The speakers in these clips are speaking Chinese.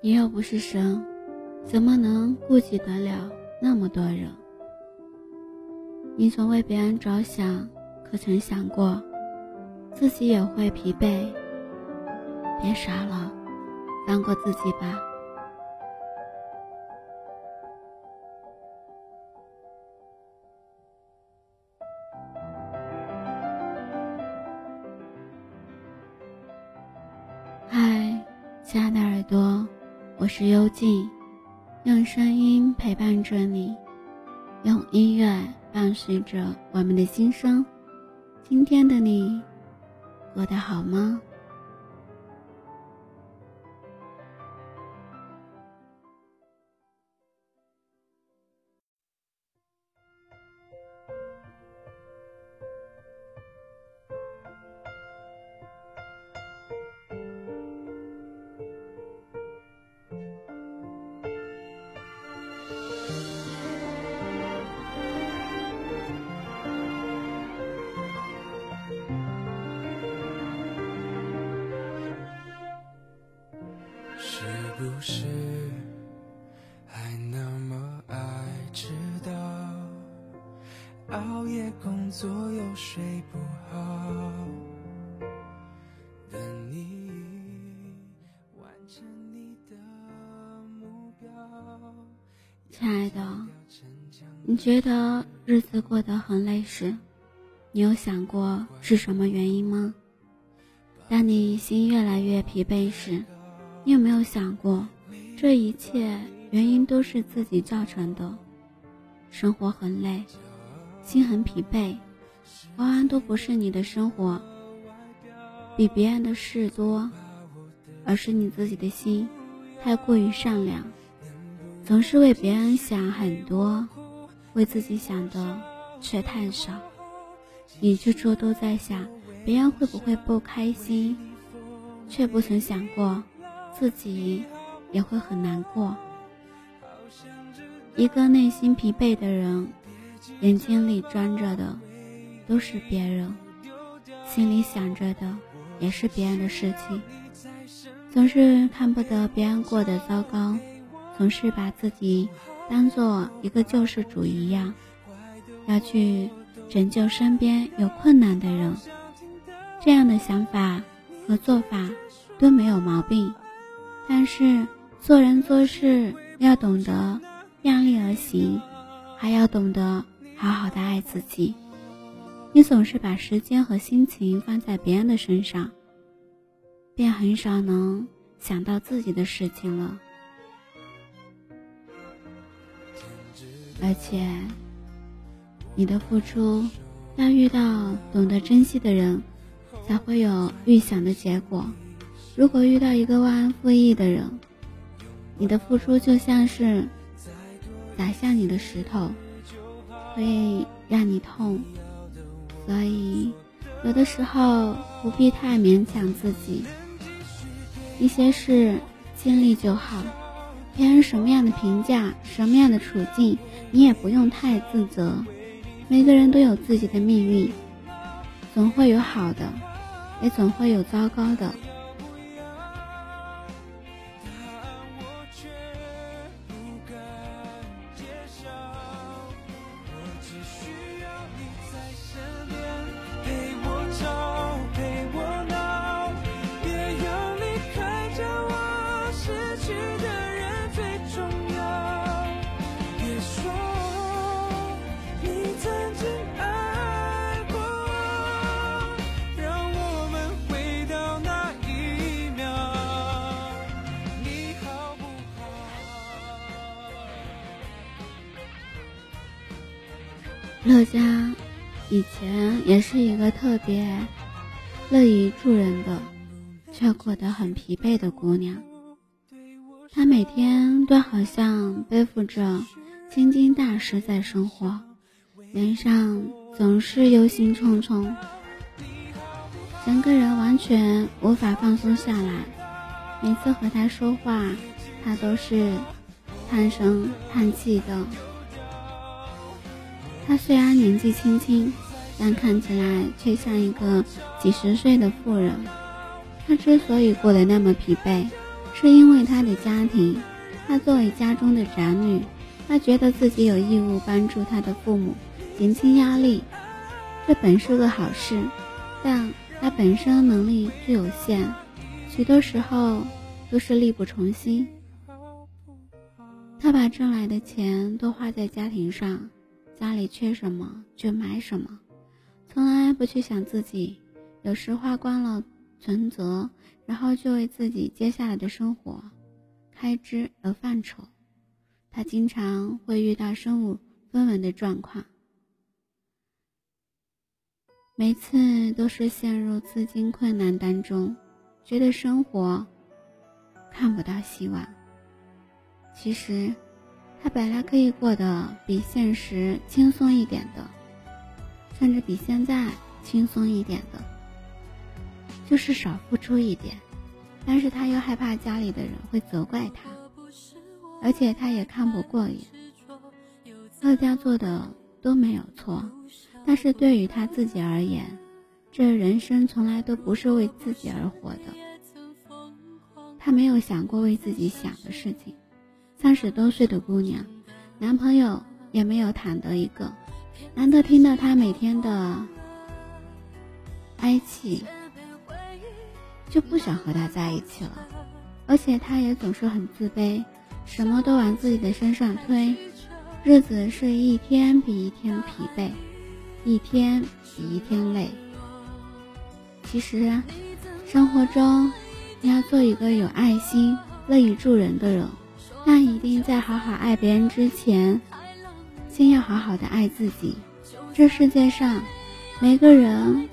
你又不是神，怎么能顾及得了那么多人？你总为别人着想，可曾想过自己也会疲惫？别傻了，放过自己吧。我是幽静，用声音陪伴着你，用音乐伴随着我们的心声。今天的你过得好吗？不是还那么爱迟到？熬夜工作又睡不好，等你完成你的目标。亲爱的，你觉得日子过得很累时，你有想过是什么原因吗？当你心越来越疲惫时，你有没有想过，这一切原因都是自己造成的？生活很累，心很疲惫，往往都不是你的生活比别人的事多，而是你自己的心太过于善良，总是为别人想很多，为自己想的却太少。你处处都在想别人会不会不开心，却不曾想过。自己也会很难过。一个内心疲惫的人，眼睛里装着的都是别人，心里想着的也是别人的事情，总是看不得别人过得糟糕，总是把自己当做一个救世主一样，要去拯救身边有困难的人。这样的想法和做法都没有毛病。但是做人做事要懂得量力而行，还要懂得好好的爱自己。你总是把时间和心情放在别人的身上，便很少能想到自己的事情了。而且，你的付出要遇到懂得珍惜的人，才会有预想的结果。如果遇到一个忘恩负义的人，你的付出就像是砸向你的石头，会让你痛。所以，有的时候不必太勉强自己，一些事尽力就好。别人什么样的评价，什么样的处境，你也不用太自责。每个人都有自己的命运，总会有好的，也总会有糟糕的。乐嘉以前也是一个特别乐于助人的，却过得很疲惫的姑娘。她每天都好像背负着千斤大石在生活，脸上总是忧心忡忡，整个人完全无法放松下来。每次和她说话，她都是叹声叹气的。她虽然年纪轻轻，但看起来却像一个几十岁的妇人。她之所以过得那么疲惫，是因为他的家庭。他作为家中的长女，他觉得自己有义务帮助他的父母减轻压力，这本是个好事。但他本身能力却有限，许多时候都是力不从心。他把挣来的钱都花在家庭上，家里缺什么就买什么，从来不去想自己。有时花光了存折，然后就为自己接下来的生活开支而犯愁。他经常会遇到身无分文的状况。每次都是陷入资金困难当中，觉得生活看不到希望。其实，他本来可以过得比现实轻松一点的，甚至比现在轻松一点的，就是少付出一点。但是他又害怕家里的人会责怪他，而且他也看不过眼。二家做的都没有错。但是对于他自己而言，这人生从来都不是为自己而活的。他没有想过为自己想的事情。三十多岁的姑娘，男朋友也没有谈得一个。难得听到他每天的哀泣，就不想和他在一起了。而且他也总是很自卑，什么都往自己的身上推，日子是一天比一天疲惫。一天比一天累。其实，生活中你要做一个有爱心、乐于助人的人，但一定在好好爱别人之前，先要好好的爱自己。这世界上，每个人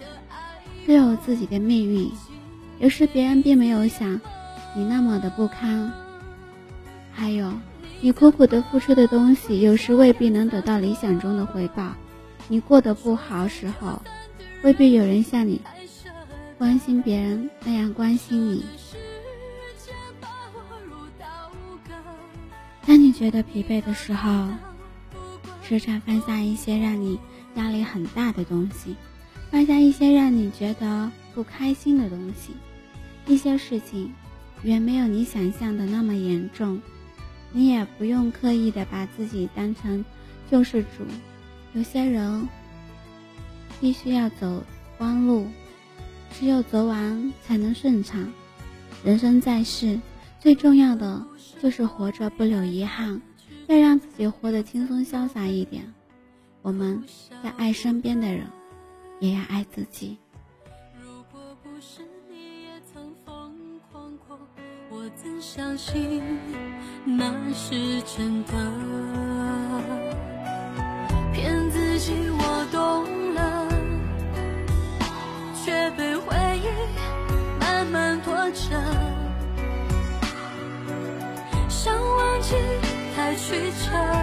都有自己的命运，有时别人并没有想你那么的不堪。还有，你苦苦的付出的东西，有时未必能得到理想中的回报。你过得不好时候，未必有人像你关心别人那样关心你。当你觉得疲惫的时候，时常放下一些让你压力很大的东西，放下一些让你觉得不开心的东西。一些事情远没有你想象的那么严重，你也不用刻意的把自己当成救世主。有些人必须要走弯路，只有走完才能顺畅。人生在世，最重要的就是活着不留遗憾，要让自己活得轻松潇洒一点。我们要爱身边的人，也要爱自己。如果不是你也曾疯狂过，我怎相信那是真的？骗自己我懂曲折。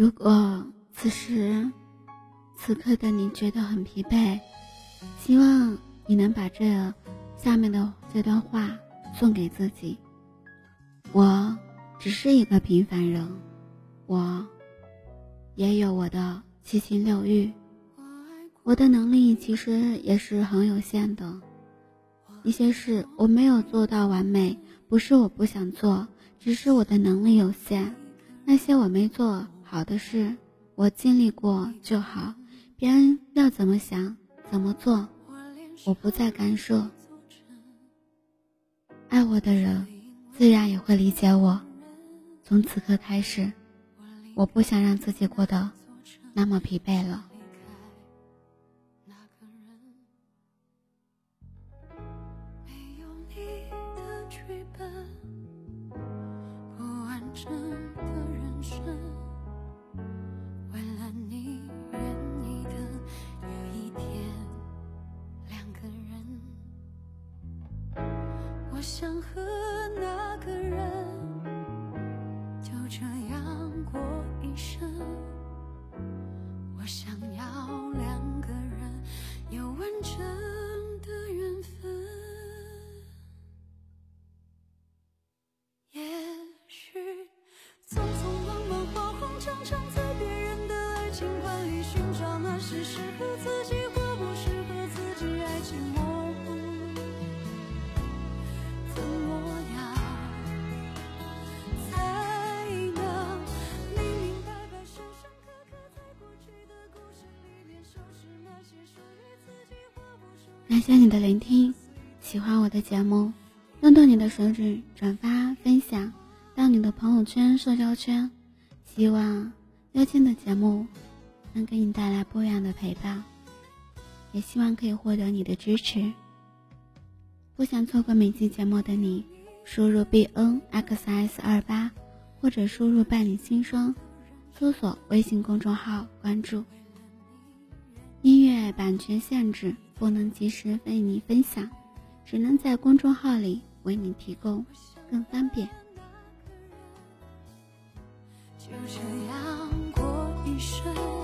如果此时此刻的你觉得很疲惫，希望你能把这下面的这段话送给自己。我只是一个平凡人，我也有我的七情六欲，我的能力其实也是很有限的。一些事我没有做到完美，不是我不想做，只是我的能力有限。那些我没做好的事，我经历过就好。别人要怎么想，怎么做，我不再干涉。爱我的人，自然也会理解我。从此刻开始，我不想让自己过得那么疲惫了。感谢你的聆听，喜欢我的节目，动动你的手指转发分享到你的朋友圈、社交圈。希望幽静的节目能给你带来不一样的陪伴，也希望可以获得你的支持。不想错过每期节目的你，输入 b n x s 二八或者输入伴你心声，搜索微信公众号关注。音乐版权限制，不能及时为你分享，只能在公众号里为你提供，更方便。就这样过一生。